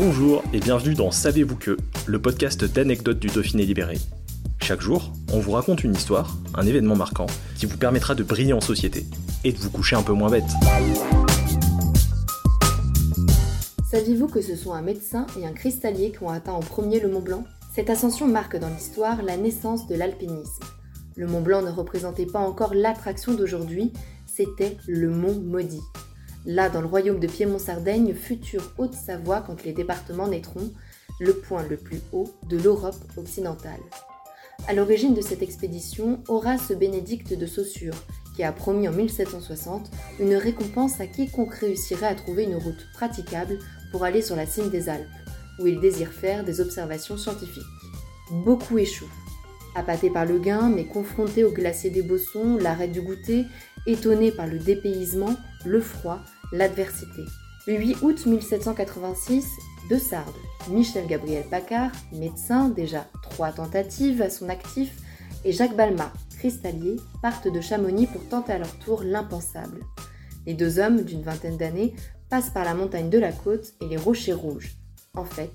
Bonjour et bienvenue dans Savez-vous que, le podcast d'anecdotes du Dauphiné libéré. Chaque jour, on vous raconte une histoire, un événement marquant, qui vous permettra de briller en société et de vous coucher un peu moins bête. Saviez-vous que ce sont un médecin et un cristallier qui ont atteint en premier le Mont Blanc? Cette ascension marque dans l'histoire la naissance de l'alpinisme. Le Mont Blanc ne représentait pas encore l'attraction d'aujourd'hui, c'était le Mont Maudit. Là, dans le royaume de Piémont-Sardaigne, future Haute-Savoie quand les départements naîtront, le point le plus haut de l'Europe occidentale. À l'origine de cette expédition, Horace Bénédicte de Saussure, qui a promis en 1760 une récompense à quiconque réussirait à trouver une route praticable pour aller sur la cime des Alpes, où il désire faire des observations scientifiques. Beaucoup échouent. Appâté par le gain, mais confronté au glacier des Bossons, l'arrêt du goûter, étonné par le dépaysement, le froid, l'adversité. Le 8 août 1786, de Sardes, Michel Gabriel Paccard, médecin, déjà trois tentatives à son actif, et Jacques Balma, cristallier, partent de Chamonix pour tenter à leur tour l'impensable. Les deux hommes, d'une vingtaine d'années, passent par la montagne de la côte et les rochers rouges. En fait,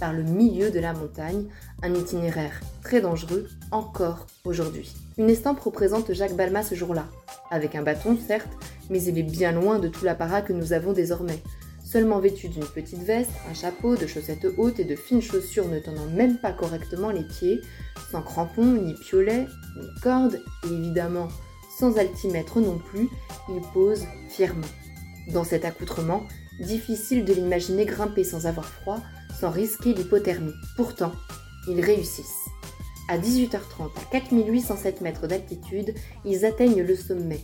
par le milieu de la montagne, un itinéraire très dangereux encore aujourd'hui. Une estampe représente Jacques Balma ce jour-là, avec un bâton certes, mais il est bien loin de tout l'apparat que nous avons désormais. Seulement vêtu d'une petite veste, un chapeau, de chaussettes hautes et de fines chaussures ne tenant même pas correctement les pieds, sans crampons, ni piolets, ni cordes, et évidemment sans altimètre non plus, il pose fièrement. Dans cet accoutrement, difficile de l'imaginer grimper sans avoir froid, sans risquer l'hypothermie. Pourtant, ils réussissent. À 18h30, à 4807 mètres d'altitude, ils atteignent le sommet.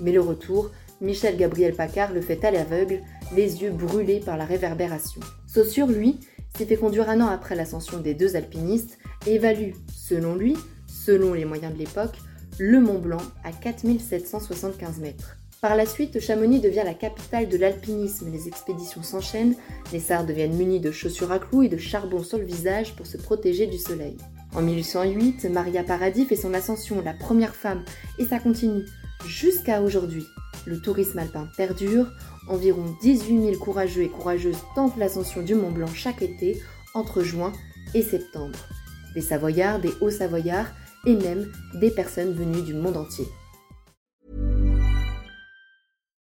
Mais le retour, Michel Gabriel Paccard le fait à l'aveugle, les yeux brûlés par la réverbération. Saussure, lui, s'est fait conduire un an après l'ascension des deux alpinistes et évalue, selon lui, selon les moyens de l'époque, le Mont Blanc à 4775 mètres. Par la suite, Chamonix devient la capitale de l'alpinisme, les expéditions s'enchaînent, les Sards deviennent munis de chaussures à clous et de charbon sur le visage pour se protéger du soleil. En 1808, Maria Paradis fait son ascension, la première femme, et ça continue, jusqu'à aujourd'hui. Le tourisme alpin perdure, environ 18 000 courageux et courageuses tentent l'ascension du Mont Blanc chaque été, entre juin et septembre. Des Savoyards, des Hauts-Savoyards, et même des personnes venues du monde entier.